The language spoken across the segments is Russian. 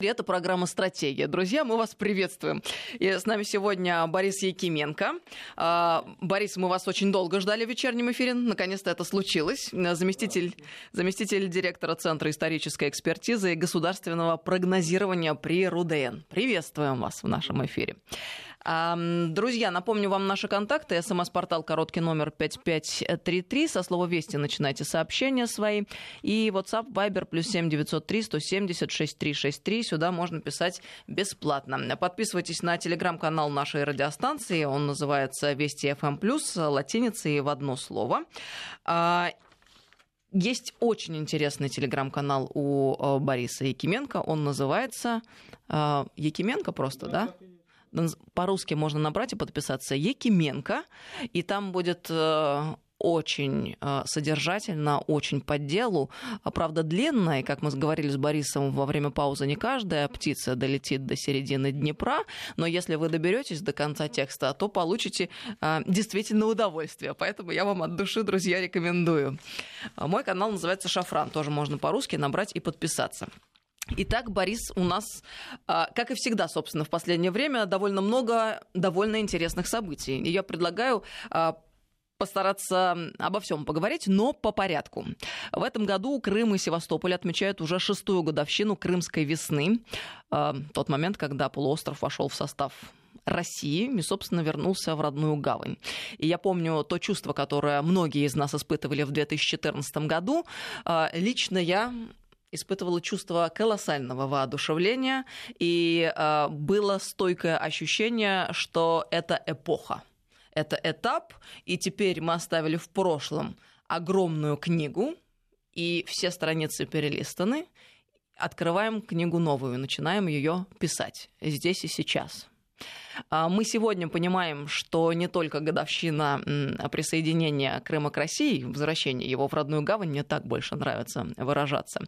Это программа «Стратегия». Друзья, мы вас приветствуем. И с нами сегодня Борис Якименко. А, Борис, мы вас очень долго ждали в вечернем эфире. Наконец-то это случилось. Заместитель, заместитель директора Центра исторической экспертизы и государственного прогнозирования при РУДН. Приветствуем вас в нашем эфире. Друзья, напомню вам наши контакты. СМС-портал короткий номер 5533. Со слова «Вести» начинайте сообщения свои. И WhatsApp, Viber, плюс 7903 170 6363. Сюда можно писать бесплатно. Подписывайтесь на телеграм-канал нашей радиостанции. Он называется «Вести FM+,» латиницей в одно слово. А, есть очень интересный телеграм-канал у э, Бориса Якименко. Он называется э, Якименко просто, да? По-русски можно набрать и подписаться Якименко, и там будет э, очень э, содержательно, очень по делу. А, правда, длинно, и, как мы говорили с Борисом во время паузы, не каждая птица долетит до середины Днепра, но если вы доберетесь до конца текста, то получите э, действительно удовольствие. Поэтому я вам от души, друзья, рекомендую. Мой канал называется «Шафран», тоже можно по-русски набрать и подписаться. Итак, Борис, у нас, а, как и всегда, собственно, в последнее время довольно много довольно интересных событий. И я предлагаю а, постараться обо всем поговорить, но по порядку. В этом году Крым и Севастополь отмечают уже шестую годовщину Крымской весны, а, тот момент, когда полуостров вошел в состав России и, собственно, вернулся в родную гавань. И я помню то чувство, которое многие из нас испытывали в 2014 году. Лично я испытывала чувство колоссального воодушевления, и э, было стойкое ощущение, что это эпоха, это этап, и теперь мы оставили в прошлом огромную книгу, и все страницы перелистаны, открываем книгу новую, начинаем ее писать здесь и сейчас. А, мы сегодня понимаем, что не только годовщина присоединения Крыма к России, возвращение его в родную гавань, мне так больше нравится выражаться.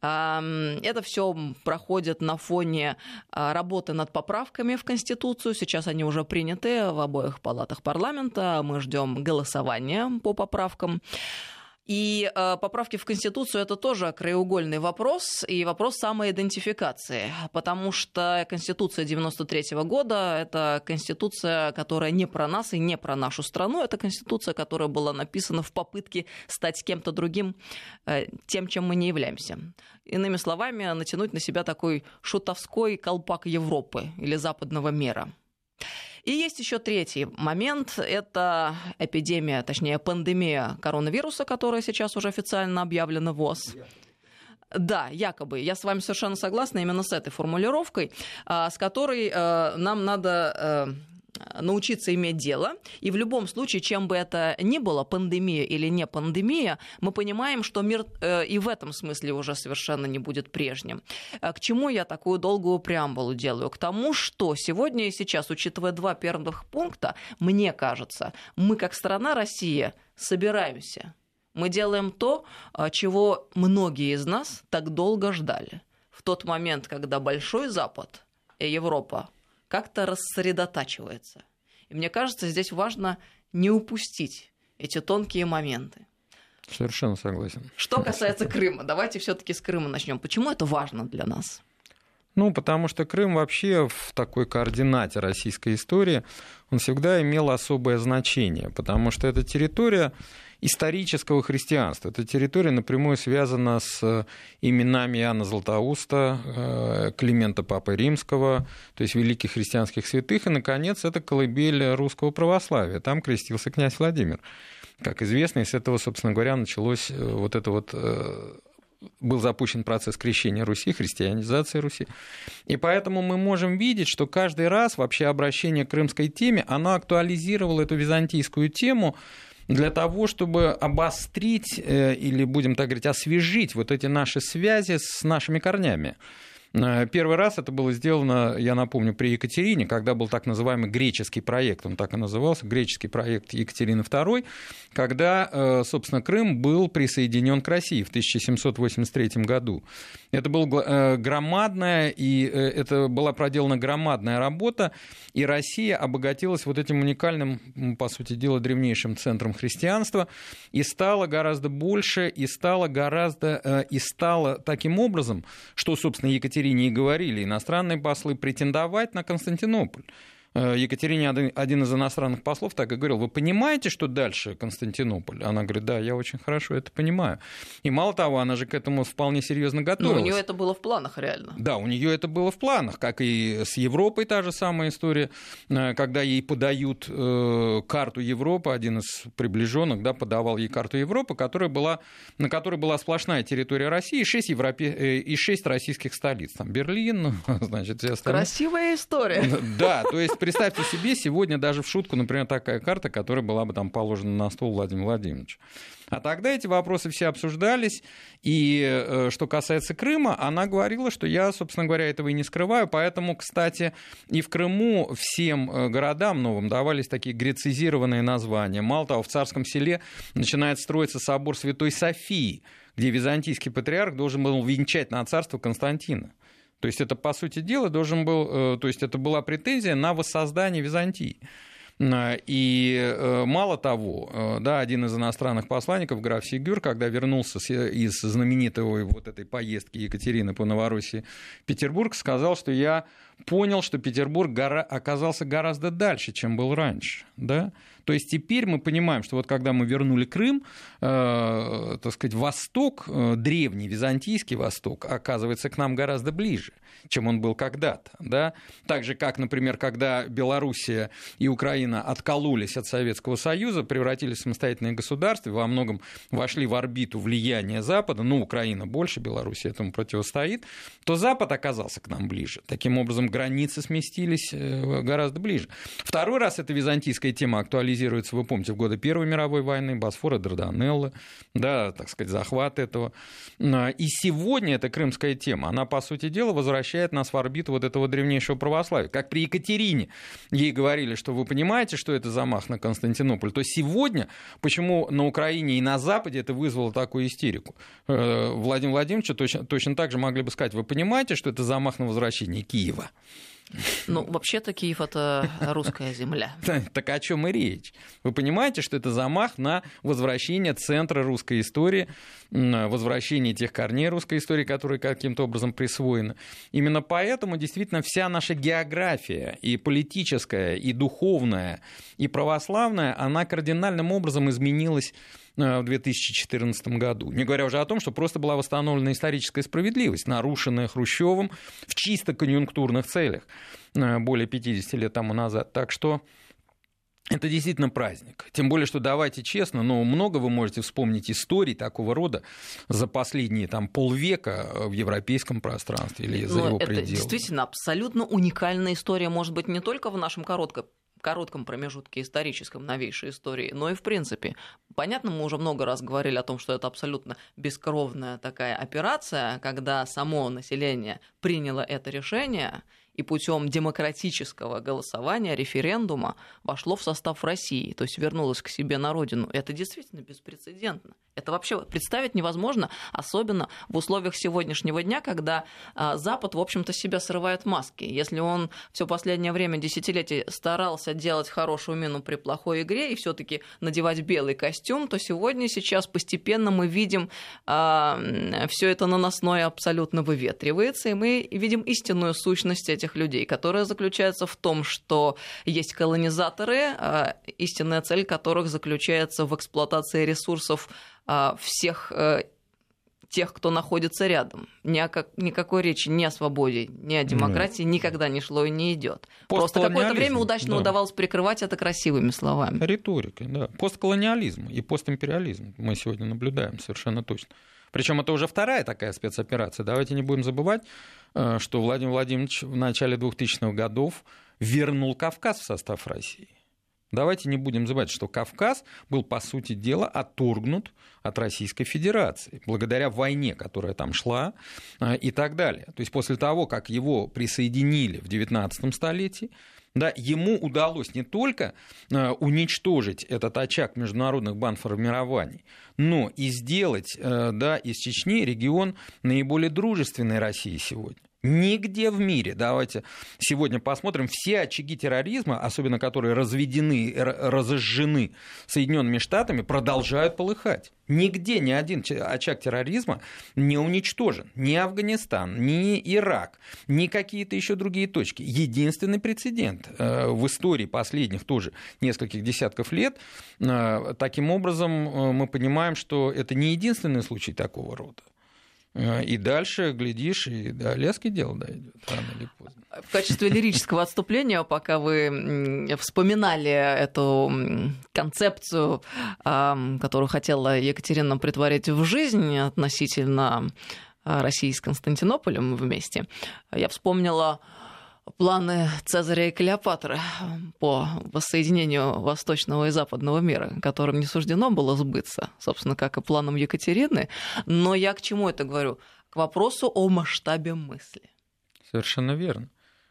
А, это все проходит на фоне а, работы над поправками в Конституцию. Сейчас они уже приняты в обоих палатах парламента. Мы ждем голосования по поправкам. И э, поправки в Конституцию это тоже краеугольный вопрос и вопрос самоидентификации, потому что Конституция 93 -го года это Конституция, которая не про нас и не про нашу страну, это Конституция, которая была написана в попытке стать кем-то другим, э, тем, чем мы не являемся. Иными словами, натянуть на себя такой шутовской колпак Европы или западного мира. И есть еще третий момент. Это эпидемия, точнее, пандемия коронавируса, которая сейчас уже официально объявлена ВОЗ. Да, якобы. Я с вами совершенно согласна именно с этой формулировкой, а, с которой э, нам надо э, научиться иметь дело. И в любом случае, чем бы это ни было, пандемия или не пандемия, мы понимаем, что мир э, и в этом смысле уже совершенно не будет прежним. Э, к чему я такую долгую преамбулу делаю? К тому, что сегодня и сейчас, учитывая два первых пункта, мне кажется, мы как страна Россия собираемся. Мы делаем то, э, чего многие из нас так долго ждали. В тот момент, когда Большой Запад и Европа как-то рассредотачивается. И мне кажется, здесь важно не упустить эти тонкие моменты. Совершенно согласен. Что касается Крыма, давайте все-таки с Крыма начнем. Почему это важно для нас? Ну, потому что Крым вообще в такой координате российской истории, он всегда имел особое значение, потому что эта территория исторического христианства. Эта территория напрямую связана с именами Иоанна Златоуста, э, Климента Папы Римского, то есть великих христианских святых. И, наконец, это колыбель русского православия. Там крестился князь Владимир. Как известно, и с этого, собственно говоря, началось э, вот это вот э, был запущен процесс крещения Руси, христианизации Руси. И поэтому мы можем видеть, что каждый раз вообще обращение к крымской теме, оно актуализировало эту византийскую тему для того, чтобы обострить э, или, будем так говорить, освежить вот эти наши связи с нашими корнями. Э, первый раз это было сделано, я напомню, при Екатерине, когда был так называемый греческий проект, он так и назывался, греческий проект Екатерины II, когда, э, собственно, Крым был присоединен к России в 1783 году. Это была э, громадная, и это была проделана громадная работа, и Россия обогатилась вот этим уникальным, по сути дела, древнейшим центром христианства, и стала гораздо больше, и стала гораздо, и стала таким образом, что, собственно, Екатерина Екатерине и говорили иностранные послы претендовать на Константинополь. Э, Екатерине один из иностранных послов так и говорил, вы понимаете, что дальше Константинополь? Она говорит, да, я очень хорошо это понимаю. И мало того, она же к этому вполне серьезно готовилась. Но у нее это было в планах реально. Да, у нее это было в планах, как и с Европой та же самая история, э, когда ей подают э, карту Европы, один из приближенных да, подавал ей карту Европы, которая была, на которой была сплошная территория России и шесть, европе... и шесть российских столиц. Там Берлин, значит, все остальные. Красивая история. Да, то есть представьте себе сегодня даже в шутку, например, такая карта, которая была бы там положена на стол Владимира Владимировича. А тогда эти вопросы все обсуждались, и э, что касается Крыма, она говорила, что я, собственно говоря, этого и не скрываю, поэтому, кстати, и в Крыму всем э, городам новым давались такие грецизированные названия. Мало того, в Царском селе начинает строиться собор Святой Софии, где византийский патриарх должен был венчать на царство Константина. То есть это, по сути дела, должен был, э, то есть это была претензия на воссоздание Византии. Э, и э, мало того, да, один из иностранных посланников, граф Сигюр, когда вернулся из знаменитой вот этой поездки Екатерины по Новороссии в Петербург, сказал, что я понял, что Петербург оказался гораздо дальше, чем был раньше. Да? То есть теперь мы понимаем, что вот когда мы вернули Крым, э, так сказать, Восток, э, древний византийский Восток, оказывается к нам гораздо ближе, чем он был когда-то. Да? Так же, как, например, когда Белоруссия и Украина откололись от Советского Союза, превратились в самостоятельные государства, во многом вошли в орбиту влияния Запада, ну, Украина больше, Белоруссия этому противостоит, то Запад оказался к нам ближе. Таким образом, границы сместились э, гораздо ближе. Второй раз эта византийская тема актуализируется актуализируется, вы помните, в годы Первой мировой войны, Босфора, Дарданеллы, да, так сказать, захват этого. А, и сегодня эта крымская тема, она, по сути дела, возвращает нас в орбиту вот этого древнейшего православия. Как при Екатерине ей говорили, что вы понимаете, что это замах на Константинополь, то сегодня, почему на Украине и на Западе это вызвало такую истерику? Э, Владимир Владимирович точно, точно так же могли бы сказать, вы понимаете, что это замах на возвращение Киева? Ну, вообще-то Киев это русская земля. Так о чем и речь? Вы понимаете, что это замах на возвращение центра русской истории, возвращение тех корней русской истории, которые каким-то образом присвоены. Именно поэтому действительно вся наша география и политическая, и духовная, и православная, она кардинальным образом изменилась в 2014 году. Не говоря уже о том, что просто была восстановлена историческая справедливость, нарушенная Хрущевым в чисто конъюнктурных целях э, более 50 лет тому назад. Так что это действительно праздник. Тем более, что давайте честно, но много вы можете вспомнить историй такого рода за последние там, полвека в европейском пространстве или за но его это пределами. Это действительно абсолютно уникальная история, может быть, не только в нашем коротком коротком промежутке историческом новейшей истории, но и в принципе. Понятно, мы уже много раз говорили о том, что это абсолютно бескровная такая операция, когда само население приняло это решение, и путем демократического голосования, референдума вошло в состав России, то есть вернулось к себе на родину. Это действительно беспрецедентно. Это вообще представить невозможно, особенно в условиях сегодняшнего дня, когда а, Запад, в общем-то, себя срывает маски. Если он все последнее время, десятилетий, старался делать хорошую мину при плохой игре и все-таки надевать белый костюм, то сегодня, сейчас постепенно мы видим а, все это наносное абсолютно выветривается, и мы видим истинную сущность этих этих людей, которая заключается в том, что есть колонизаторы, а, истинная цель которых заключается в эксплуатации ресурсов а, всех э, тех, кто находится рядом. Ни о как, никакой речи ни о свободе, ни о демократии Нет. никогда не шло и не идет. Просто какое-то время удачно да. удавалось прикрывать это красивыми словами. Риторикой, да. Постколониализм и постимпериализм мы сегодня наблюдаем совершенно точно. Причем это уже вторая такая спецоперация. Давайте не будем забывать, э, что Владимир Владимирович в начале 2000-х годов вернул Кавказ в состав России. Давайте не будем забывать, что Кавказ был, по сути дела, отторгнут от Российской Федерации, благодаря войне, которая там шла э, и так далее. То есть после того, как его присоединили в XIX столетии, да, ему удалось не только э, уничтожить этот очаг международных банформирований, но и сделать э, да, из Чечни регион наиболее дружественной России сегодня. Нигде в мире, давайте сегодня посмотрим, все очаги терроризма, особенно которые разведены, разожжены Соединенными Штатами, продолжают полыхать. Нигде ни один очаг терроризма не уничтожен. Ни Афганистан, ни Ирак, ни какие-то еще другие точки. Единственный прецедент э, в истории последних тоже нескольких десятков лет. Э, таким образом, э, мы понимаем, что это не единственный случай такого рода. Э, и дальше, глядишь, и до лески дело дойдет, рано или поздно. В качестве лирического отступления, пока вы вспоминали эту концепцию, которую хотела Екатерина притворить в жизнь относительно а, России с Константинополем вместе, я вспомнила планы Цезаря и Клеопатры по воссоединению восточного и западного мира, которым не суждено было сбыться, собственно, как и планам Екатерины. Но я к чему это говорю? К вопросу о масштабе мысли. Совершенно верно.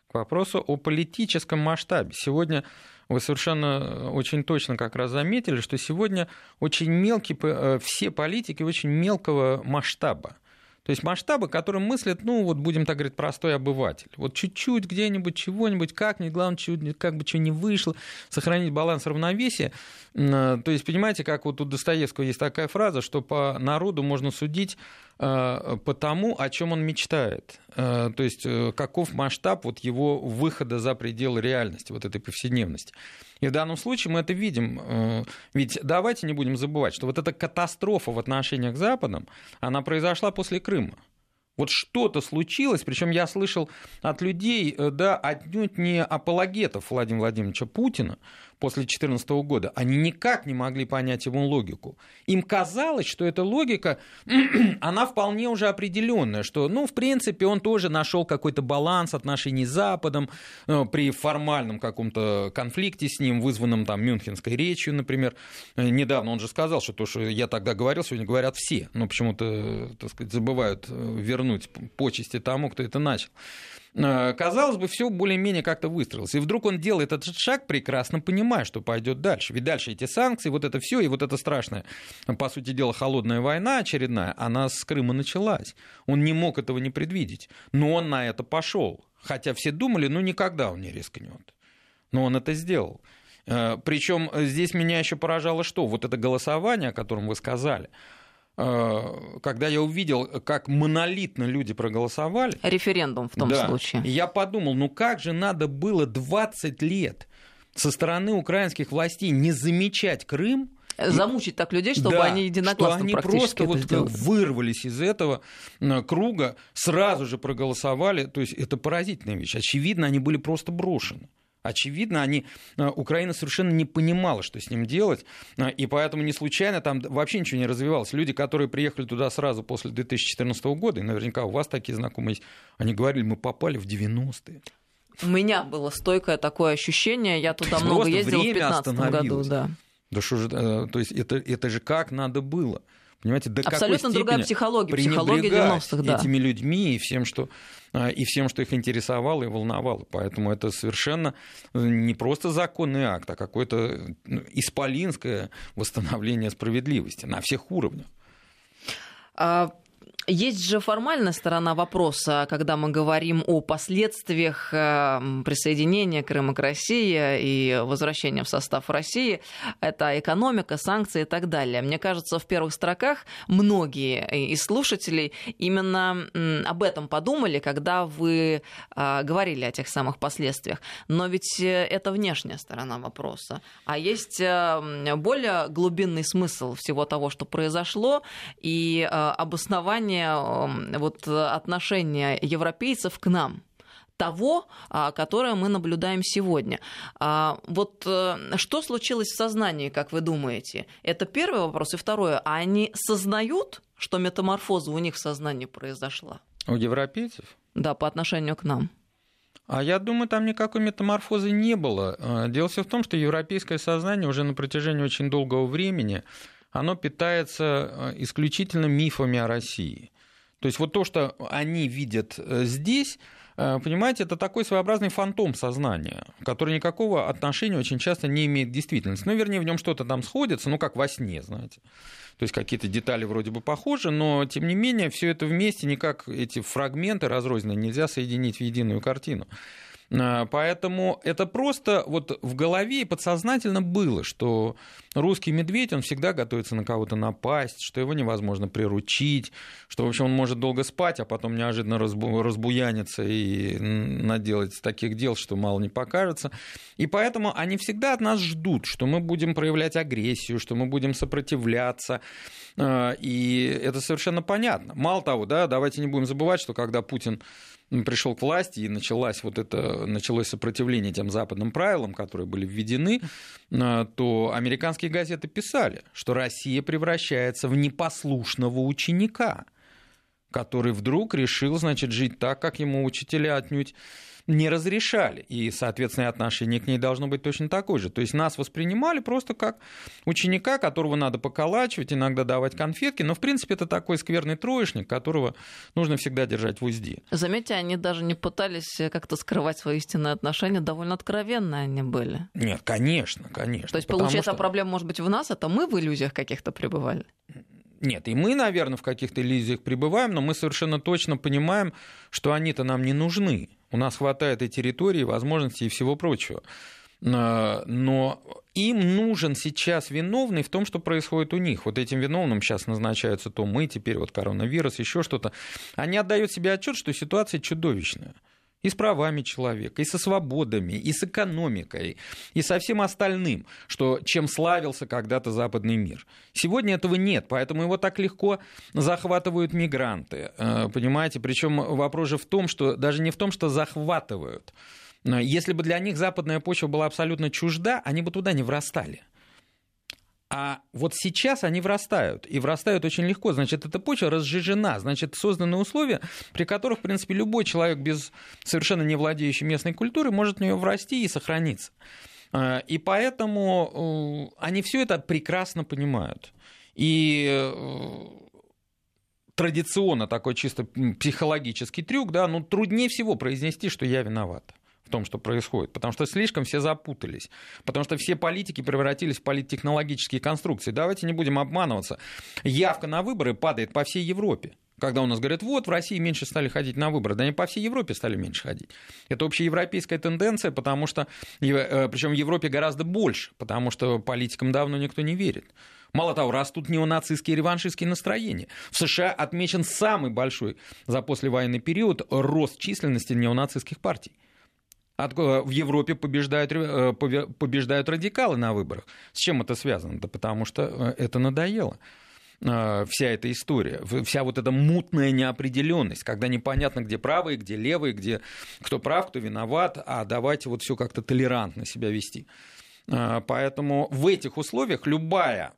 К вопросу о политическом масштабе. Сегодня вы совершенно очень точно как раз заметили, что сегодня очень мелкие, э, все политики очень мелкого масштаба. То есть масштабы, которым мыслят, ну, вот будем так говорить, простой обыватель. Вот чуть-чуть где-нибудь, чего-нибудь, как-нибудь, главное, как бы что не вышло, сохранить баланс равновесия. То есть, понимаете, как вот у Достоевского есть такая фраза, что по народу можно судить э, по тому, о чем он мечтает. Э, то есть, э, каков масштаб вот его выхода за пределы реальности, вот этой повседневности. И в данном случае мы это видим. Э, ведь давайте не будем забывать, что вот эта катастрофа в отношениях с Западом, она произошла после Крыма. Вот что-то случилось, причем я слышал от людей, э, да, отнюдь не апологетов Владимира Владимировича Путина, после 2014 года, они никак не могли понять его логику. Им казалось, что эта логика, она вполне уже определенная, что, ну, в принципе, он тоже нашел какой-то баланс отношений с Западом э, при формальном каком-то конфликте с ним, вызванном там Мюнхенской речью, например. Э, недавно он же сказал, что то, что я тогда говорил, сегодня говорят все, но почему-то, так сказать, забывают э, вернуть почести тому, кто это начал. Э, казалось бы, все более-менее как-то выстроилось. И вдруг он делает этот шаг, прекрасно понимая, что пойдет дальше. Ведь дальше эти санкции, вот это все, и вот это страшное, по сути дела, холодная война очередная, она с Крыма началась. Он не мог этого не предвидеть. Но он на это пошел. Хотя все думали, ну никогда он не рискнет. Но он это сделал. Э, Причем здесь меня еще поражало что? Вот это голосование, о котором вы сказали. Э, когда я увидел, как монолитно люди проголосовали... Референдум в том да, случае. Я подумал, ну как же надо было 20 лет со стороны украинских властей не замечать Крым, замучить так людей, чтобы да, они единогласно что они просто вот сделали. вырвались из этого круга, сразу же проголосовали. То есть это поразительная вещь. Очевидно, они были просто брошены. Очевидно, они, э, Украина совершенно не понимала, что с ним делать, э, и поэтому не случайно там вообще ничего не развивалось. Люди, которые приехали туда сразу после 2014 года, и наверняка у вас такие знакомые есть, они говорили, мы попали в 90-е. У меня было стойкое такое ощущение, я туда много ездила в 2015 году. Да. Да что же, э, то есть это, это же как надо было. Понимаете, до Абсолютно какой другая психология, психология 90-х, да. этими людьми и всем, что, а, и всем, что их интересовало и волновало. Поэтому это совершенно э, не просто законный акт, а какое-то ну, исполинское восстановление справедливости на всех уровнях. А есть же формальная сторона вопроса, когда мы говорим о последствиях э, присоединения Крыма к России и возвращения в состав России. Это экономика, санкции и так далее. Мне кажется, в первых строках многие из слушателей именно об этом подумали, когда вы э, говорили о тех самых последствиях. Но ведь э, это внешняя сторона вопроса. А есть более глубинный смысл всего того, что произошло, и обоснование понимание вот, отношения европейцев к нам того, а, которое мы наблюдаем сегодня. А, вот э, что случилось в сознании, как вы думаете? Это первый вопрос. И второе, а они сознают, что метаморфоза у них в сознании произошла? У европейцев? Да, по отношению к нам. А я думаю, там никакой метаморфозы не было. А, дело все в том, что европейское сознание уже на протяжении очень долгого времени оно питается э, исключительно мифами о России. То есть вот то, что они видят э, здесь, Э, понимаете, это такой своеобразный фантом сознания, который никакого отношения очень часто не имеет к действительности. Ну, вернее, в нем что-то там сходится, ну, как во сне, знаете. То есть какие-то детали вроде бы похожи, но, тем не менее, все это вместе, никак эти фрагменты разрозненные нельзя соединить в единую картину. А, поэтому это просто вот в голове и подсознательно было, что русский медведь, он всегда готовится на кого-то напасть, что его невозможно приручить, что, в общем, он может долго спать, а потом неожиданно разбу- разбуяниться и наделать таких дел, что мало не покажется. И поэтому они всегда от нас ждут, что мы будем проявлять агрессию, что мы будем сопротивляться. А, и это совершенно понятно. Мало того, да, давайте не будем забывать, что когда Путин пришел к власти и началось вот это, началось сопротивление тем западным правилам, которые были введены, э, то американские газеты писали, что Россия превращается в непослушного ученика, который вдруг решил, значит, жить так, как ему учителя отнюдь не разрешали. И, соответственно, отношение к ней должно быть точно такое же. То есть нас воспринимали просто как ученика, которого надо поколачивать, иногда давать конфетки. Но, в принципе, это такой скверный троечник, которого нужно всегда держать в узде. Заметьте, они даже не пытались как-то скрывать свои истинные отношения. Довольно откровенные они были. Нет, конечно, конечно. То есть, получается, что... проблема может быть в нас, это мы в иллюзиях каких-то пребывали? Нет, и мы, наверное, в каких-то иллюзиях пребываем, но мы совершенно точно понимаем, что они-то нам не нужны. У нас хватает и территории, возможностей, и всего прочего. А, но им нужен сейчас виновный в том, что происходит у них. Вот этим виновным сейчас назначаются то мы, теперь вот коронавирус, еще что-то. Они отдают себе отчет, что ситуация чудовищная и с правами человека, и со свободами, и с экономикой, и со всем остальным, что, чем славился когда-то западный мир. Сегодня этого нет, поэтому его так легко захватывают мигранты. Э, понимаете, причем вопрос же в том, что даже не в том, что захватывают. Если бы для них западная почва была абсолютно чужда, они бы туда не врастали. А вот сейчас они врастают, и врастают очень легко. Значит, эта почва разжижена, значит, созданы условия, при которых, в принципе, любой человек без совершенно не владеющий местной культурой может в нее врасти и сохраниться. А, и поэтому э, они все это прекрасно понимают. И э, традиционно такой чисто психологический трюк, да, ну труднее всего произнести, что я виноват в том, что происходит, потому что слишком все запутались, потому что все политики превратились в политтехнологические конструкции. Давайте не будем обманываться. Явка на выборы падает по всей Европе. Когда у нас говорят, вот в России меньше стали ходить на выборы, да они по всей Европе стали меньше ходить. Это общеевропейская тенденция, потому что, э, причем в Европе гораздо больше, потому что политикам давно никто не верит. Мало того, растут неонацистские и реваншистские настроения. В США отмечен самый большой за послевоенный период рост численности неонацистских партий. Э, в Европе побеждают, э, побеждают радикалы на выборах. С чем это связано? Да потому что э, это надоело вся эта история, вся вот эта мутная неопределенность, когда непонятно, где правые, где левые, где кто прав, кто виноват, а давайте вот все как-то толерантно себя вести. Поэтому в этих условиях любая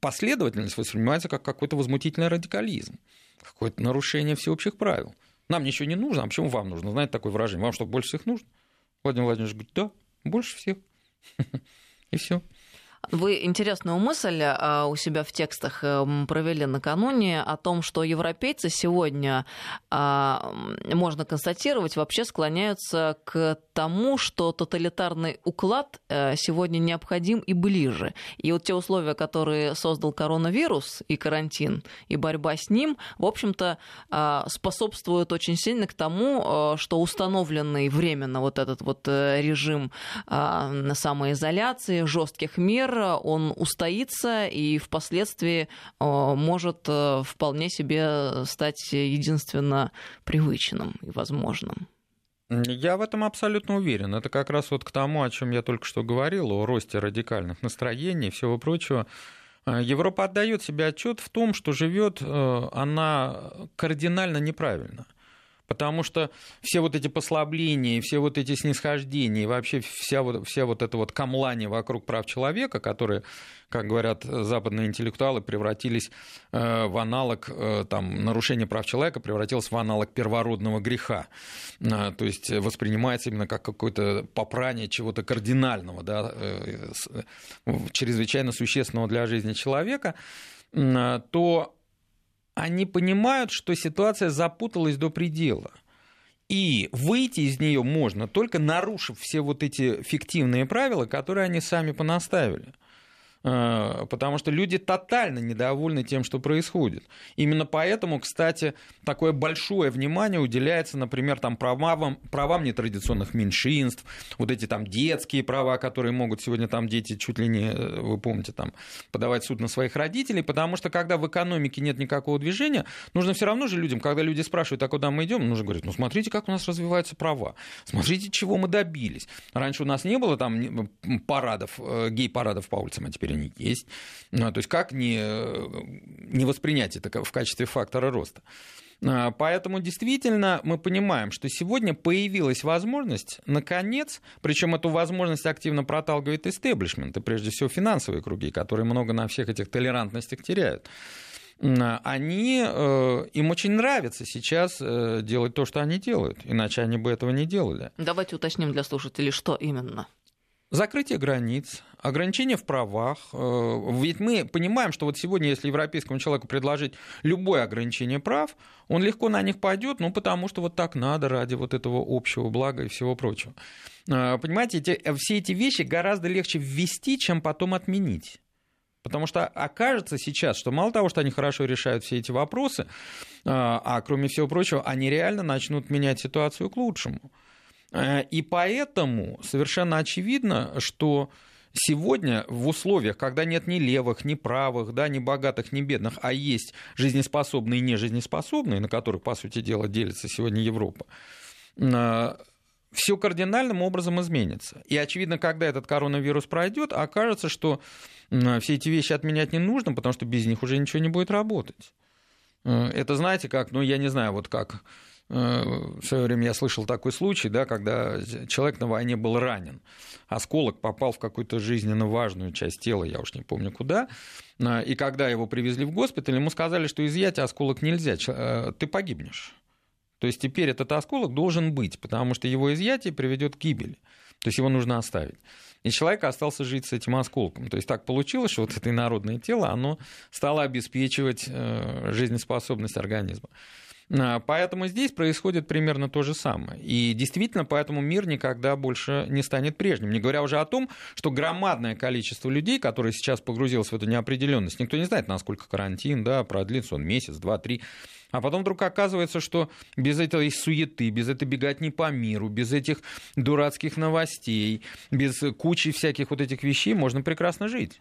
последовательность воспринимается как какой-то возмутительный радикализм, какое-то нарушение всеобщих правил. Нам ничего не нужно, а почему вам нужно? Знаете такое выражение? Вам что, больше всех нужно? Владимир Владимирович говорит, да, больше всех. И все. Вы интересную мысль а, у себя в текстах эм, провели накануне о том, что европейцы сегодня, а, можно констатировать, вообще склоняются к тому, что тоталитарный уклад э, сегодня необходим и ближе. И вот те условия, которые создал коронавирус и карантин, и борьба с ним, в общем-то, а, способствуют очень сильно к тому, э, что установленный временно вот этот вот э, режим самоизоляции, жестких мер, мир, он устоится и впоследствии э, может э, вполне себе стать единственно привычным и возможным. Я в этом абсолютно уверен. Это как раз вот к тому, о чем я только что говорил, о росте радикальных настроений и всего прочего. Э, Европа отдает себе отчет в том, что живет она кардинально неправильно. Потому что все вот эти послабления, все вот эти снисхождения, и вообще вся вот, вся вот эта вот камлание вокруг прав человека, которые, как говорят западные интеллектуалы, превратились э, в аналог, э, там, нарушение прав человека превратилось в аналог первородного греха. Э, то есть воспринимается именно как какое-то попрание чего-то кардинального, да, чрезвычайно существенного для жизни человека, то они понимают, что ситуация запуталась до предела. И выйти из нее можно только нарушив все вот эти фиктивные правила, которые они сами понаставили. Э, потому что люди тотально недовольны тем, что происходит. Именно поэтому, кстати, такое большое внимание уделяется, например, там, правам, правам нетрадиционных меньшинств, вот эти там детские права, которые могут сегодня там дети чуть ли не, э, вы помните, там, подавать суд на своих родителей, потому что когда в экономике нет никакого движения, нужно все равно же людям, когда люди спрашивают, а куда мы идем, нужно говорить, ну смотрите, как у нас развиваются права, смотрите, чего мы добились. Раньше у нас не было там парадов, э, гей-парадов по улицам, а теперь они есть. Ну, то есть как не, не воспринять это в качестве фактора роста? А, поэтому действительно мы понимаем, что сегодня появилась возможность, наконец, причем эту возможность активно проталкивает истеблишмент, и прежде всего финансовые круги, которые много на всех этих толерантностях теряют они, э, им очень нравится сейчас э, делать то, что они делают, иначе они бы этого не делали. Давайте уточним для слушателей, что именно. Закрытие границ, ограничения в правах. Э, ведь мы понимаем, что вот сегодня, если европейскому человеку предложить любое ограничение прав, он легко на них пойдет, ну потому что вот так надо ради вот этого общего блага и всего прочего. Э, понимаете, эти, все эти вещи гораздо легче ввести, чем потом отменить. Потому что окажется сейчас, что мало того, что они хорошо решают все эти вопросы, э, а кроме всего прочего, они реально начнут менять ситуацию к лучшему. Э, и поэтому совершенно очевидно, что сегодня в условиях, когда нет ни левых, ни правых, да, ни богатых, ни бедных, а есть жизнеспособные и нежизнеспособные, на которых, по сути дела, делится сегодня Европа, э, все кардинальным образом изменится. И, очевидно, когда этот коронавирус пройдет, окажется, что все эти вещи отменять не нужно, потому что без них уже ничего не будет работать. Э, это знаете как, ну я не знаю, вот как Э, в свое время я слышал такой случай, да, когда человек на войне был ранен. Осколок попал в какую-то жизненно важную часть тела, я уж не помню куда. Э, и когда его привезли в госпиталь, ему сказали, что изъять осколок нельзя, э, ты погибнешь. То есть теперь этот осколок должен быть, потому что его изъятие приведет к гибели. То есть его нужно оставить. И человек остался жить с этим осколком. То есть так получилось, что вот это инородное тело, оно стало обеспечивать жизнеспособность организма. А, поэтому здесь происходит примерно то же самое. И действительно, поэтому мир никогда больше не станет прежним. Не говоря уже о том, что громадное количество людей, которые сейчас погрузилось в эту неопределенность, никто не знает, насколько карантин да, продлится он месяц, два, три. А потом вдруг оказывается, что без этой суеты, без этой беготни по миру, без этих дурацких новостей, без кучи всяких вот этих вещей можно прекрасно жить.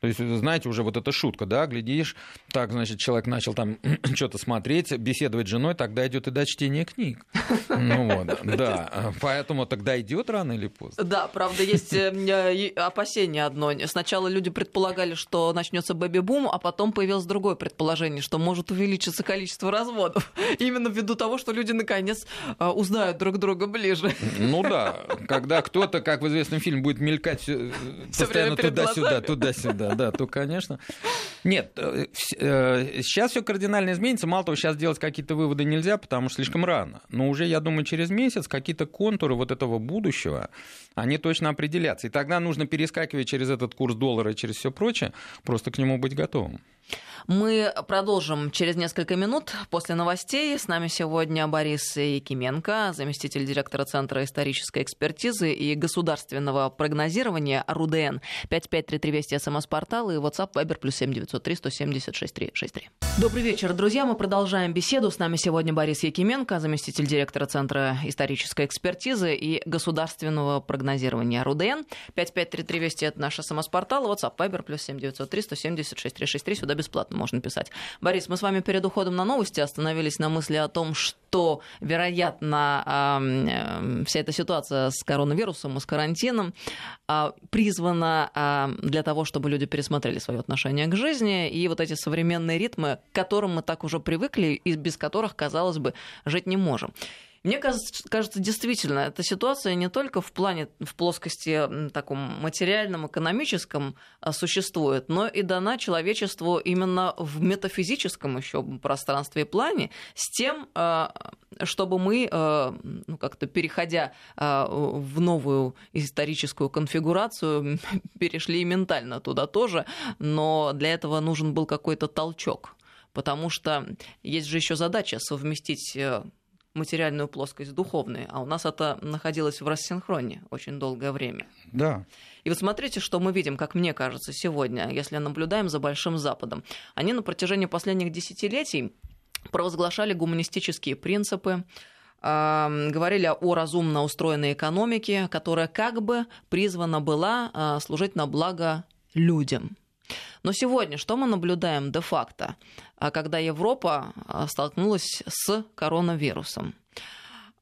То есть, знаете, уже вот эта шутка, да, глядишь, так, значит, человек начал там что-то смотреть, беседовать с женой, тогда идет и до чтения книг. Ну вот, да, поэтому тогда идет рано или поздно. Да, правда, есть э, э, опасение одно. Сначала люди предполагали, что начнется бэби-бум, а потом появилось другое предположение, что может увеличиться количество разводов. Именно ввиду того, что люди наконец э, узнают друг друга ближе. Ну да, когда кто-то, как в известном фильме, будет мелькать постоянно туда-сюда, туда-сюда да, то, конечно. Нет, э, э, сейчас все кардинально изменится. Мало того, сейчас делать какие-то выводы нельзя, потому что слишком рано. Но уже, я думаю, через месяц какие-то контуры вот этого будущего, они точно определятся. И тогда нужно перескакивать через этот курс доллара и через все прочее, просто к нему быть готовым. Мы продолжим через несколько минут после новостей. С нами сегодня Борис Якименко, заместитель директора Центра исторической экспертизы и государственного прогнозирования РУДН. 5533 Вести СМС-портал и WhatsApp Viber плюс 7903 176 363. Добрый вечер, друзья. Мы продолжаем беседу. С нами сегодня Борис Якименко, заместитель директора Центра исторической экспертизы и государственного прогнозирования РУДН. 5533 Вести это наш СМС-портал. WhatsApp Viber плюс 7903 176 363. Сюда бесплатно можно писать. Борис, мы с вами перед уходом на новости остановились на мысли о том, что, вероятно, э, вся эта ситуация с коронавирусом и с карантином а, призвана а, для того, чтобы люди пересмотрели свое отношение к жизни и вот эти современные ритмы, к которым мы так уже привыкли и без которых, казалось бы, жить не можем. Мне кажется, кажется, действительно, эта ситуация не только в плане, в плоскости таком материальном, экономическом а, существует, но и дана человечеству именно в метафизическом еще пространстве и плане с тем, а, чтобы мы, а, ну, как-то переходя в новую историческую конфигурацию, перешли и ментально туда тоже, но для этого нужен был какой-то толчок. Потому что есть же еще задача совместить э, материальную плоскость, духовные, а у нас это находилось в рассинхроне очень долгое время. Да. И вот смотрите, что мы видим, как мне кажется, сегодня, если наблюдаем за Большим Западом. Они на протяжении последних десятилетий провозглашали гуманистические принципы, говорили о разумно устроенной экономике, которая как бы призвана была а, служить на благо людям. Но сегодня что мы наблюдаем де-факто, а, когда Европа а, столкнулась с коронавирусом?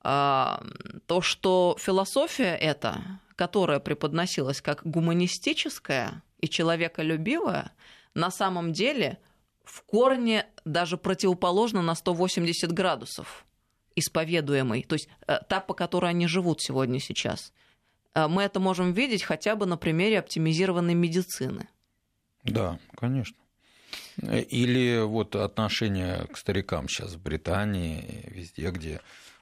То, что философия эта, которая преподносилась как гуманистическая и человеколюбивая, на самом деле в корне даже противоположна на 180 градусов исповедуемой, то есть э, та, по которой они живут сегодня сейчас. Э, мы это можем видеть хотя бы на примере оптимизированной медицины. Да, конечно. Или вот отношение к старикам сейчас в Британии, везде, где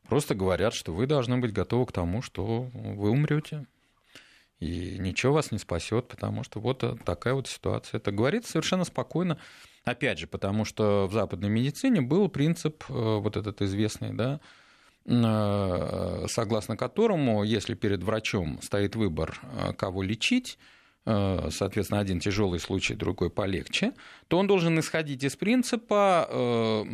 просто говорят, что вы должны быть готовы к тому, что вы умрете. И ничего вас не спасет, потому что вот такая вот ситуация. Это говорится совершенно спокойно. Опять же, потому что в западной медицине был принцип, э, вот этот известный, да, э, согласно которому, если перед врачом стоит выбор, э, кого лечить, соответственно, один тяжелый случай, другой полегче, то он должен исходить из принципа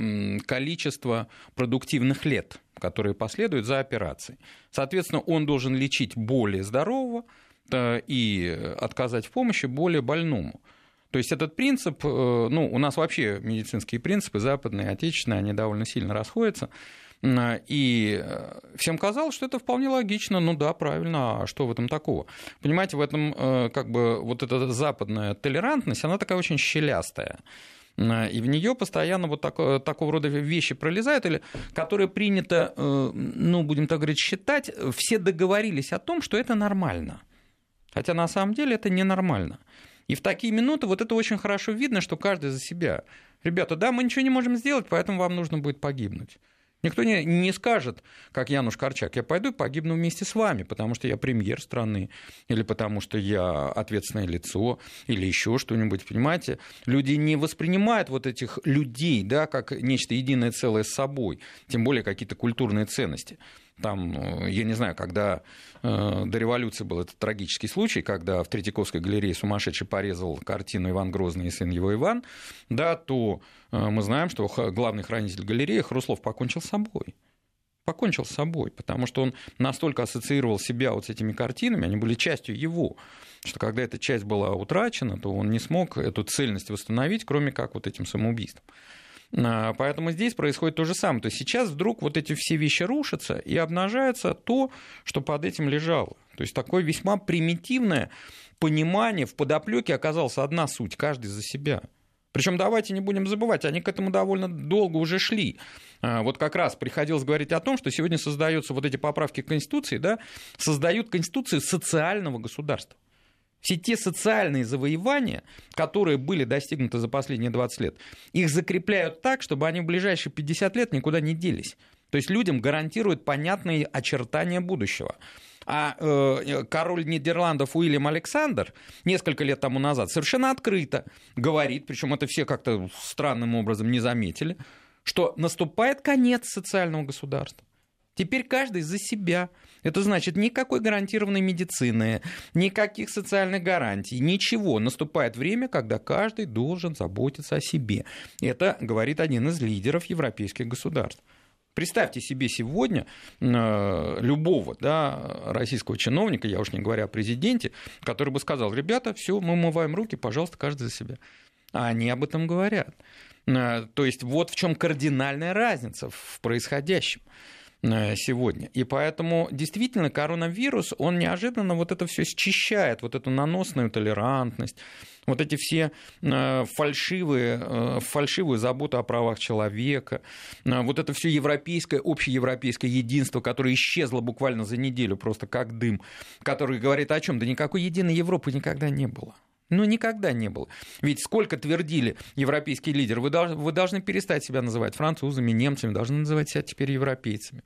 количества продуктивных лет, которые последуют за операцией. Соответственно, он должен лечить более здорового и отказать в помощи более больному. То есть этот принцип, э, ну, у нас вообще медицинские принципы, западные, отечественные, они довольно сильно расходятся. И э, всем казалось, что это вполне логично, ну да, правильно, а что в этом такого? Понимаете, в этом э, как бы вот эта западная толерантность, она такая очень щелястая. И в нее постоянно вот так, такого рода вещи пролезают, или которые принято, ну, будем так говорить, считать, все договорились о том, что это нормально. Хотя на самом деле это ненормально. И в такие минуты вот это очень хорошо видно, что каждый за себя. Ребята, да, мы ничего не можем сделать, поэтому вам нужно будет погибнуть. Никто не, не скажет, как Януш Корчак, я пойду и погибну вместе с вами, потому что я премьер страны, или потому что я ответственное лицо, или еще что-нибудь, понимаете? Люди не воспринимают вот этих людей, да, как нечто единое целое с собой, тем более какие-то культурные ценности. Там, э, я не знаю, когда э, до революции был этот трагический случай, когда в Третьяковской галерее сумасшедший порезал картину «Иван Грозный и сын его Иван», да, то э, мы знаем, что главный хранитель галереи Хруслов покончил с собой покончил с собой, потому что он настолько ассоциировал себя вот с этими картинами, они были частью его, что когда эта часть была утрачена, то он не смог эту цельность восстановить, кроме как вот этим самоубийством. А, поэтому здесь происходит то же самое. То есть сейчас вдруг вот эти все вещи рушатся и обнажается то, что под этим лежало. То есть такое весьма примитивное понимание в подоплеке оказалась одна суть, каждый за себя. Причем давайте не будем забывать, они к этому довольно долго уже шли. А, вот как раз приходилось говорить о том, что сегодня создаются вот эти поправки к Конституции, да, создают Конституцию социального государства. Все те социальные завоевания, которые были достигнуты за последние 20 лет, их закрепляют так, чтобы они в ближайшие 50 лет никуда не делись. То есть людям гарантируют понятные очертания будущего. А э, король Нидерландов Уильям Александр несколько лет тому назад совершенно открыто говорит, причем это все как-то странным образом не заметили, что наступает конец социального государства. Теперь каждый за себя. Это значит никакой гарантированной медицины, никаких социальных гарантий, ничего. Наступает время, когда каждый должен заботиться о себе. Это говорит один из лидеров европейских государств. Представьте себе сегодня э, любого да, российского чиновника, я уж не говоря о президенте, который бы сказал, ребята, все, мы умываем руки, пожалуйста, каждый за себя. А они об этом говорят. Э, то есть вот в чем кардинальная разница в происходящем. Э, сегодня. И поэтому действительно коронавирус, он неожиданно вот это все счищает, вот эту наносную толерантность, вот эти все э, фальшивые, э, фальшивую заботу о правах человека, вот это все европейское, общеевропейское единство, которое исчезло буквально за неделю просто как дым, который говорит о чем? Да никакой единой Европы никогда не было. Ну, никогда не было. Ведь сколько твердили европейские лидеры, вы, вы должны перестать себя называть французами, немцами, должны называть себя теперь европейцами.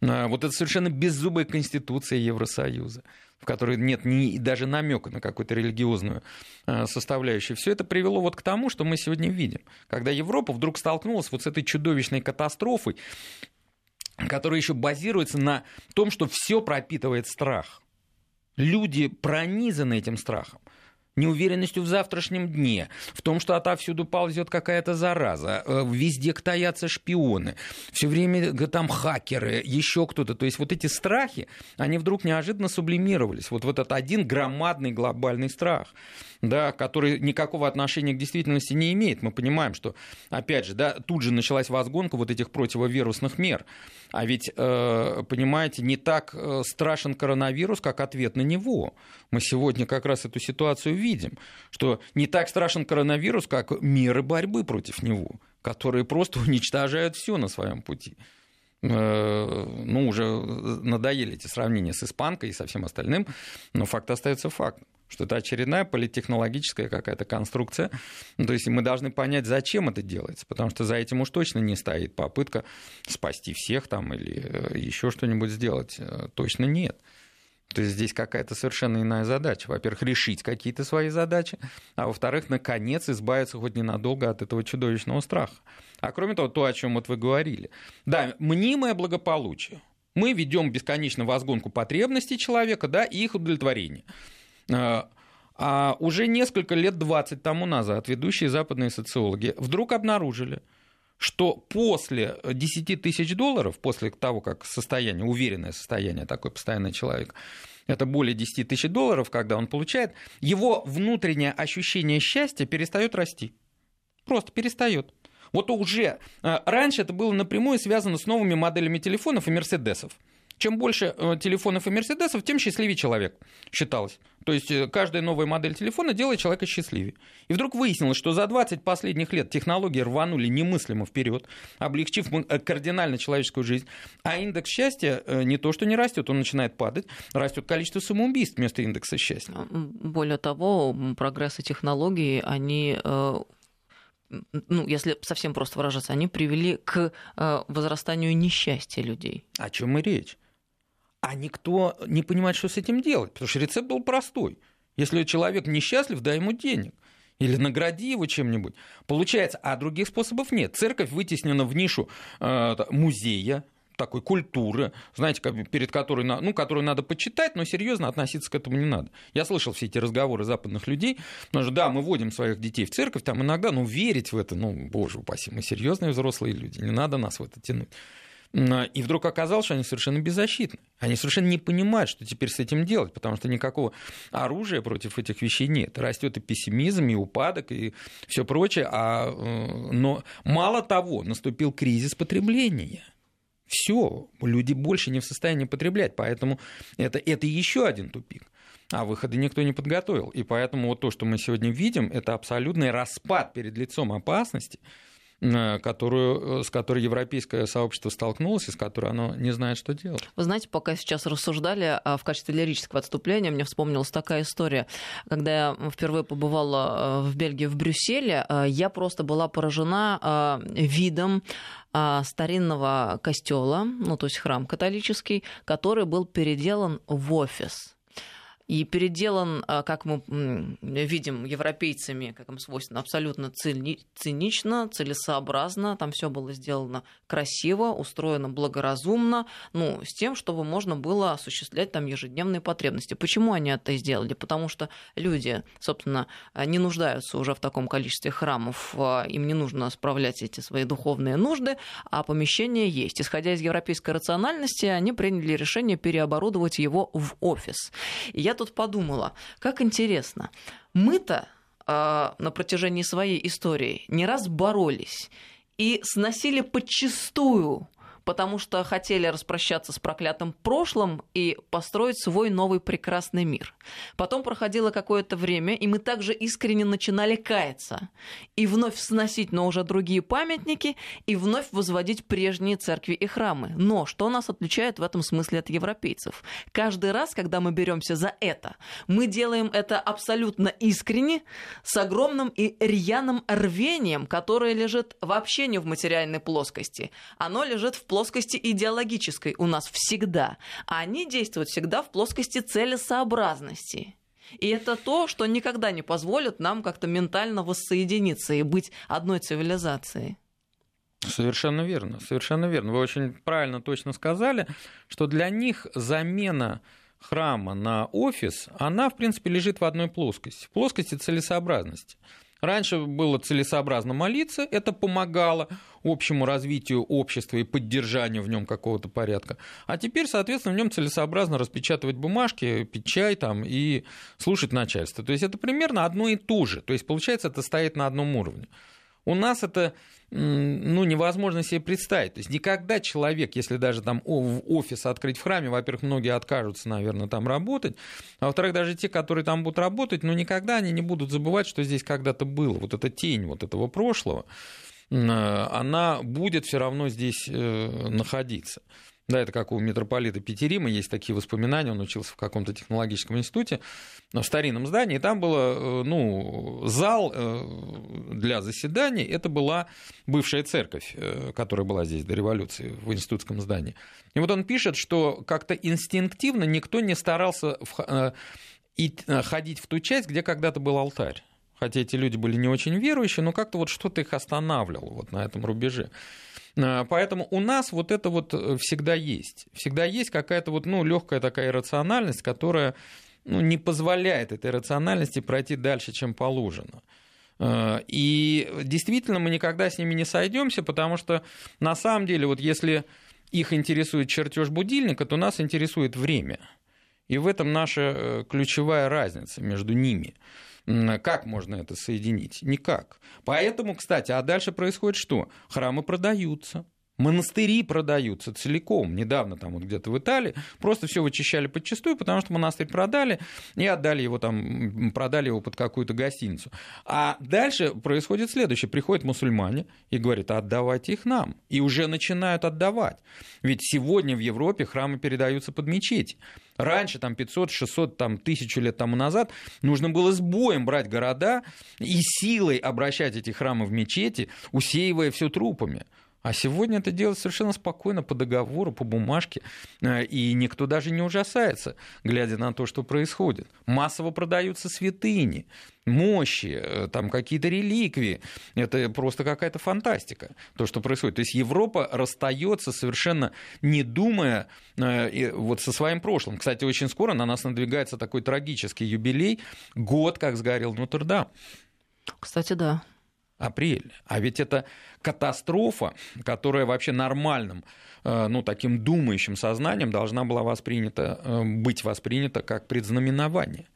А, вот это совершенно беззубая конституция Евросоюза, в которой нет ни даже намека на какую-то религиозную а, составляющую. Все это привело вот к тому, что мы сегодня видим. Когда Европа вдруг столкнулась вот с этой чудовищной катастрофой, которая еще базируется на том, что все пропитывает страх. Люди пронизаны этим страхом неуверенностью в завтрашнем дне, в том, что отовсюду ползет какая-то зараза, э, везде таятся шпионы, все время там хакеры, еще кто-то. То есть вот эти страхи, они вдруг неожиданно сублимировались. Вот в этот один громадный глобальный страх да, который никакого отношения к действительности не имеет. Мы понимаем, что, опять же, да, тут же началась возгонка вот этих противовирусных мер. А ведь, э, понимаете, не так э, страшен коронавирус, как ответ на него. Мы сегодня как раз эту ситуацию видим, что не так страшен коронавирус, как меры борьбы против него, которые просто уничтожают все на своем пути э, ну, уже надоели эти сравнения с испанкой и со всем остальным, но факт остается фактом что это очередная политтехнологическая какая-то конструкция. Ну, то есть мы должны понять, зачем это делается, потому что за этим уж точно не стоит попытка спасти всех там или э, еще что-нибудь сделать. Э, точно нет. То есть здесь какая-то совершенно иная задача. Во-первых, решить какие-то свои задачи, а во-вторых, наконец избавиться хоть ненадолго от этого чудовищного страха. А кроме того, то, о чем вот вы говорили. Да, мнимое благополучие. Мы ведем бесконечно возгонку потребностей человека да, и их удовлетворение. А, а уже несколько лет 20 тому назад ведущие западные социологи вдруг обнаружили, что после 10 тысяч долларов, после того, как состояние, уверенное состояние, такой постоянный человек, это более 10 тысяч долларов, когда он получает, его внутреннее ощущение счастья перестает расти. Просто перестает. Вот уже а, раньше это было напрямую связано с новыми моделями телефонов и мерседесов. Чем больше э, телефонов и мерседесов, тем счастливее человек, считалось. То есть э, каждая новая модель телефона делает человека счастливее. И вдруг выяснилось, что за 20 последних лет технологии рванули немыслимо вперед, облегчив э, кардинально человеческую жизнь. А индекс счастья не то, что не растет, он начинает падать, растет количество самоубийств вместо индекса счастья. Более того, прогрессы технологий, они ну, если совсем просто выражаться, они привели к возрастанию несчастья людей. О чем и речь? А никто не понимает, что с этим делать, потому что рецепт был простой. Если человек несчастлив, дай ему денег. Или награди его чем-нибудь. Получается, а других способов нет. Церковь вытеснена в нишу э, музея, такой культуры, знаете, перед которой, ну, которую надо почитать, но серьезно относиться к этому не надо. Я слышал все эти разговоры западных людей, потому что да, мы водим своих детей в церковь, там иногда, ну, верить в это, ну, боже упаси, мы серьезные взрослые люди, не надо нас в это тянуть. И вдруг оказалось, что они совершенно беззащитны. Они совершенно не понимают, что теперь с этим делать, потому что никакого оружия против этих вещей нет. Растет и пессимизм, и упадок, и все прочее. А, э, но мало того, наступил кризис потребления. Все, люди больше не в состоянии потреблять, поэтому это, это еще один тупик. А выхода никто не подготовил. И поэтому вот то, что мы сегодня видим, это абсолютный распад перед лицом опасности – которую, э, с которой европейское сообщество столкнулось и с которой оно не знает, что делать. Вы знаете, пока сейчас рассуждали а в качестве лирического отступления, мне вспомнилась такая история. Когда я впервые побывала э, в Бельгии, в Брюсселе, я просто была поражена видом старинного костела, ну то есть храм католический, который был переделан в офис и переделан, а, как мы видим, европейцами, как им свойственно, абсолютно цинично, целесообразно. Там все было сделано красиво, устроено благоразумно, ну, с тем, чтобы можно было осуществлять там ежедневные потребности. Почему они это сделали? Потому что люди, собственно, не нуждаются уже в таком количестве храмов, а, им не нужно справлять эти свои духовные нужды, а помещение есть. Исходя из европейской рациональности, они приняли решение переоборудовать его в офис. И я тут подумала, как интересно, мы-то э, на протяжении своей истории не раз боролись и сносили подчистую потому что хотели распрощаться с проклятым прошлым и построить свой новый прекрасный мир. Потом проходило какое-то время, и мы также искренне начинали каяться и вновь сносить, но уже другие памятники, и вновь возводить прежние церкви и храмы. Но что нас отличает в этом смысле от европейцев? Каждый раз, когда мы беремся за это, мы делаем это абсолютно искренне, с огромным и рьяным рвением, которое лежит вообще не в материальной плоскости. Оно лежит в плоскости плоскости идеологической у нас всегда, а они действуют всегда в плоскости целесообразности. И это то, что никогда не позволит нам как-то ментально воссоединиться и быть одной цивилизацией. Совершенно верно, совершенно верно. Вы очень правильно точно сказали, что для них замена храма на офис, она, в принципе, лежит в одной плоскости, в плоскости целесообразности. Раньше было целесообразно молиться, это помогало общему развитию общества и поддержанию в нем какого-то порядка. А теперь, соответственно, в нем целесообразно распечатывать бумажки, пить чай там, и слушать начальство. То есть это примерно одно и то же. То есть, получается, это стоит на одном уровне. У нас это ну, невозможно себе представить. То есть никогда человек, если даже там офис открыть в храме, во-первых, многие откажутся, наверное, там работать, а во-вторых, даже те, которые там будут работать, ну, никогда они не будут забывать, что здесь когда-то было. Вот эта тень вот этого прошлого, она будет все равно здесь э, находиться. Да, это как у митрополита Петерима, есть такие воспоминания, он учился в каком-то технологическом институте, в старинном здании, там был э, ну, зал э, для заседаний, это была бывшая церковь, э, которая была здесь до революции в институтском здании. И вот он пишет, что как-то инстинктивно никто не старался ходить в ту часть, где когда-то был алтарь. Хотя эти люди были не очень верующие, но как-то вот что-то их останавливало вот на этом рубеже. А, поэтому у нас вот это вот э, всегда есть. Всегда есть какая-то вот, ну, легкая такая иррациональность, которая ну, не позволяет этой рациональности пройти дальше, чем положено. А, и действительно мы никогда с ними не сойдемся, потому что на самом деле вот если их интересует чертеж будильника, то нас интересует время. И в этом наша э, ключевая разница между ними. Как можно это соединить? Никак. Поэтому, кстати, а дальше происходит что? Храмы продаются. Монастыри продаются целиком. Недавно там вот где-то в Италии просто все вычищали подчистую, потому что монастырь продали и отдали его там, продали его под какую-то гостиницу. А дальше происходит следующее. Приходят мусульмане и говорят, отдавайте их нам. И уже начинают отдавать. Ведь сегодня в Европе храмы передаются под мечети. Раньше, там 500, 600, там, тысячу лет тому назад, нужно было с боем брать города и силой обращать эти храмы в мечети, усеивая все трупами. А сегодня это делается совершенно спокойно, по договору, по бумажке, э, и никто даже не ужасается, глядя на то, что происходит. Массово продаются святыни, мощи, э, там какие-то реликвии. Это просто какая-то фантастика, то, что происходит. То есть Европа расстается совершенно не думая э, вот со своим прошлым. Кстати, очень скоро на нас надвигается такой трагический юбилей, год, как сгорел Нотр-Дам. Кстати, да апрель. А ведь это катастрофа, которая вообще нормальным, э, ну, таким думающим сознанием должна была воспринята, э, быть воспринята как предзнаменование.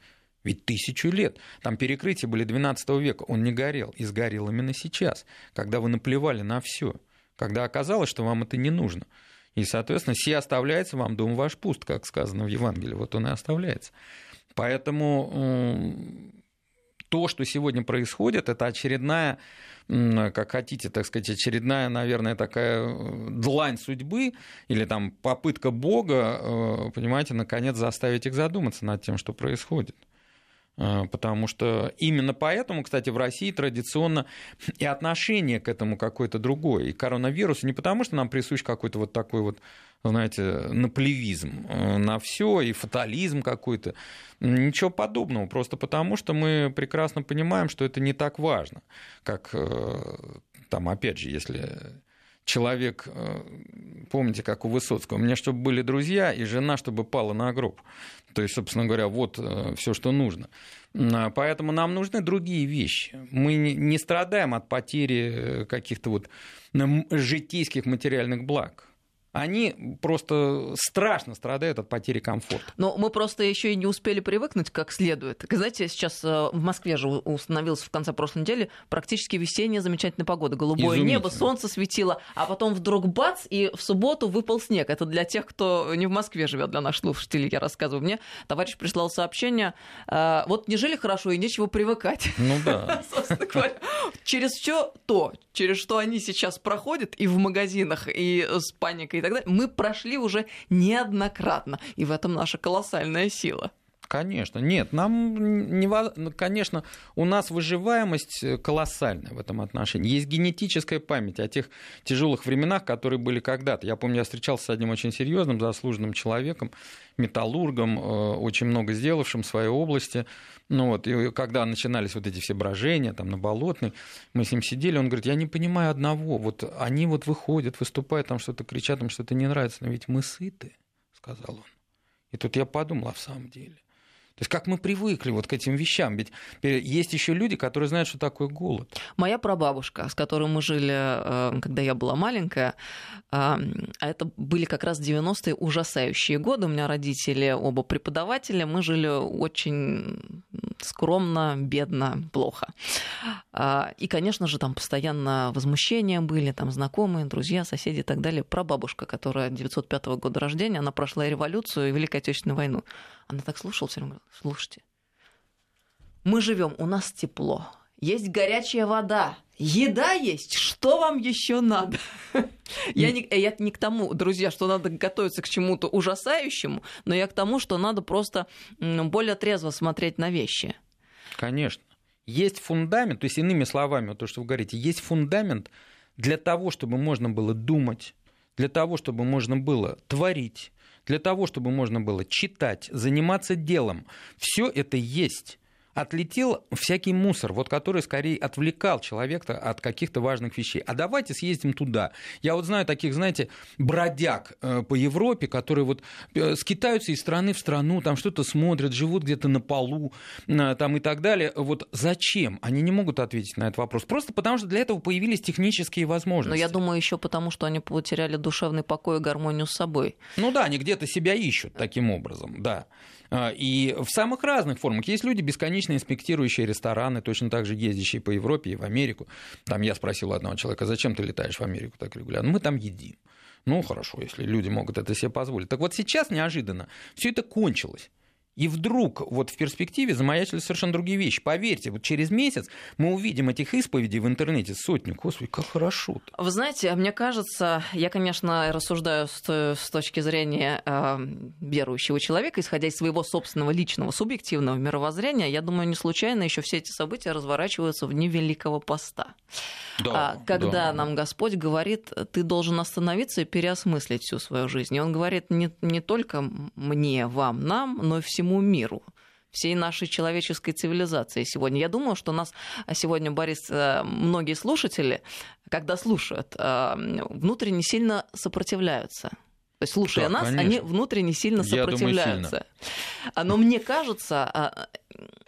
Ведь тысячу лет. Там перекрытия были 12 века. Он не горел. И сгорел именно сейчас, когда вы наплевали на все. Когда оказалось, что вам это не нужно. И, соответственно, все оставляется вам, дом ваш пуст, как сказано в Евангелии. Вот он и оставляется. Поэтому то, что сегодня происходит, это очередная, как хотите, так сказать, очередная, наверное, такая э, длань судьбы или там попытка Бога, э, понимаете, наконец заставить их задуматься над тем, что происходит. Э, потому что именно поэтому, кстати, в России традиционно и отношение к этому какое-то другое. И коронавирус не потому, что нам присущ какой-то вот такой вот знаете, наплевизм э, на все и фатализм какой-то. Ничего подобного, просто потому что мы прекрасно понимаем, что это не так важно, как э, там, опять же, если человек, э, помните, как у Высоцкого, у меня чтобы были друзья и жена, чтобы пала на гроб. То есть, собственно говоря, вот все, что нужно. Поэтому нам нужны другие вещи. Мы не страдаем от потери каких-то вот житейских материальных благ они просто страшно страдают от потери комфорта. Но мы просто еще и не успели привыкнуть как следует. Знаете, сейчас э, в Москве же установилась в конце прошлой недели практически весенняя замечательная погода. Голубое небо, солнце светило, а потом вдруг бац, и в субботу выпал снег. Это для тех, кто не в Москве живет, для наших слушателей, я рассказываю. Мне товарищ прислал сообщение, э, вот не жили хорошо и нечего привыкать. Ну да. Через все то, через что они сейчас проходят и в магазинах, и с паникой и так далее, мы прошли уже неоднократно. И в этом наша колоссальная сила. Конечно, нет, нам не, ну, конечно, у нас выживаемость э, колоссальная в этом отношении. Есть генетическая память о тех тяжелых временах, которые были когда-то. Я помню, я встречался с одним очень серьезным, заслуженным человеком, металлургом, э, очень много сделавшим в своей области. Ну вот, и когда начинались вот эти все брожения там на Болотной, мы с ним сидели, он говорит, я не понимаю одного, вот они вот выходят, выступают, там что-то кричат, им что-то не нравится, но ведь мы сыты, сказал он. И тут я подумал, а в самом деле, то есть как мы привыкли вот к этим вещам. Ведь есть еще люди, которые знают, что такое голод. Моя прабабушка, с которой мы жили, э, когда я была маленькая, а это были как раз 90-е ужасающие годы. У меня родители оба преподаватели. Мы жили очень скромно, бедно, плохо. А, и, конечно же, там постоянно возмущения были, там знакомые, друзья, соседи и так далее. Прабабушка, которая 905 года рождения, она прошла и революцию, и Великую Отечественную войну. Она так слушала, все время говорила, слушайте, мы живем, у нас тепло, есть горячая вода, еда есть, что вам еще надо? я, не, я не к тому, друзья, что надо готовиться к чему-то ужасающему, но я к тому, что надо просто более трезво смотреть на вещи. Конечно. Есть фундамент, то есть иными словами, вот то, что вы говорите, есть фундамент для того, чтобы можно было думать, для того, чтобы можно было творить, для того, чтобы можно было читать, заниматься делом. Все это есть отлетел всякий мусор, вот который скорее отвлекал человека от каких-то важных вещей. А давайте съездим туда. Я вот знаю таких, знаете, бродяг э, по Европе, которые вот э, скитаются из страны в страну, там что-то смотрят, живут где-то на полу э, там и так далее. Вот зачем? Они не могут ответить на этот вопрос. Просто потому, что для этого появились технические возможности. Но я думаю, еще потому, что они потеряли душевный покой и гармонию с собой. Ну да, они где-то себя ищут таким образом, да. А, и в самых разных формах. Есть люди, бесконечно инспектирующие рестораны, точно так же ездящие по Европе и в Америку. Там я спросил одного человека, зачем ты летаешь в Америку так регулярно? Мы там едим. Ну, хорошо, если люди могут это себе позволить. Так вот сейчас неожиданно все это кончилось. И вдруг вот в перспективе замаячили совершенно другие вещи. Поверьте, вот через месяц мы увидим этих исповедей в интернете сотню. Господи, как хорошо -то. Вы знаете, мне кажется, я, конечно, рассуждаю с, с точки зрения э, верующего человека, исходя из своего собственного личного субъективного мировоззрения, я думаю, не случайно еще все эти события разворачиваются в Великого Поста. Да, а, когда да. нам Господь говорит, ты должен остановиться и переосмыслить всю свою жизнь. И Он говорит не, не только мне, вам, нам, но и всему всему миру всей нашей человеческой цивилизации сегодня. Я думаю, что нас сегодня, Борис, э, многие слушатели, когда слушают, э, внутренне сильно сопротивляются. То есть, слушая да, нас, конечно. они внутренне сильно сопротивляются. Думаю, сильно. Но мне кажется, а,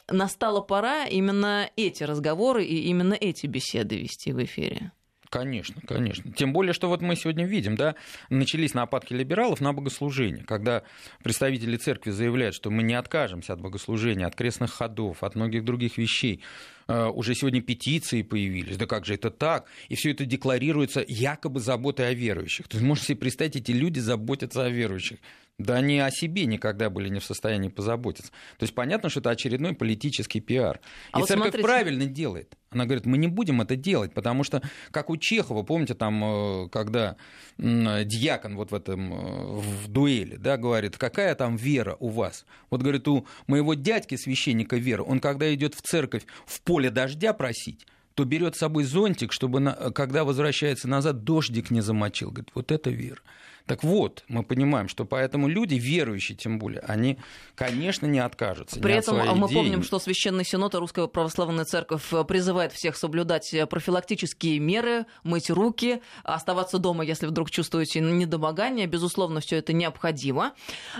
настала пора именно эти разговоры и именно эти беседы вести в эфире. Конечно, конечно. Тем более, что вот мы сегодня видим, да, начались нападки либералов на богослужение, когда представители церкви заявляют, что мы не откажемся от богослужения, от крестных ходов, от многих других вещей. Э, уже сегодня петиции появились, да как же это так? И все это декларируется якобы заботой о верующих. То есть можете себе представить, эти люди заботятся о верующих. Да они о себе никогда были не в состоянии позаботиться. То есть понятно, что это очередной политический пиар. А И вот церковь смотрите... правильно делает. Она говорит, мы не будем это делать, потому что, как у Чехова, помните, там, э, когда дьякон вот в этом, э, в дуэли, да, говорит, какая там вера у вас? Вот, говорит, у моего дядьки священника вера, он когда идет в церковь в поле дождя просить, то берет с собой зонтик, чтобы, когда возвращается назад, дождик не замочил. Говорит, вот это вера. Так вот, мы понимаем, что поэтому люди, верующие тем более, они, конечно, не откажутся. При этом а мы идеи. помним, что Священный Синод и Русская Православная Церковь э, призывает всех соблюдать э, профилактические меры, мыть руки, оставаться дома, если вдруг чувствуете недомогание. Безусловно, все это необходимо.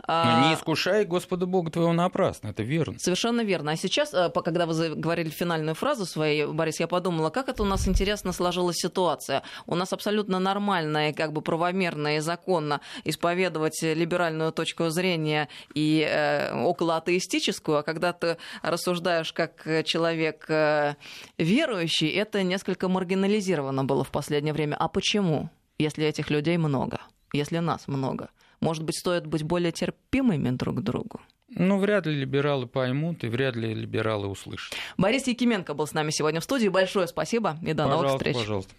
Но не а, искушай Господа Бога твоего напрасно, это верно. Совершенно верно. А сейчас, э, когда вы говорили финальную фразу своей, Борис, я подумала, как это у нас интересно сложилась ситуация. У нас абсолютно нормальная, как бы правомерная закон законно исповедовать либеральную точку зрения и э, около атеистическую, а когда ты рассуждаешь как человек э, верующий, это несколько маргинализировано было в последнее время. А почему, если этих людей много, если нас много? Может быть, стоит быть более терпимыми друг к другу? Ну, вряд ли либералы поймут и вряд ли либералы услышат. Борис Якименко был с нами сегодня в студии. Большое спасибо и до пожалуйста, новых встреч. Пожалуйста.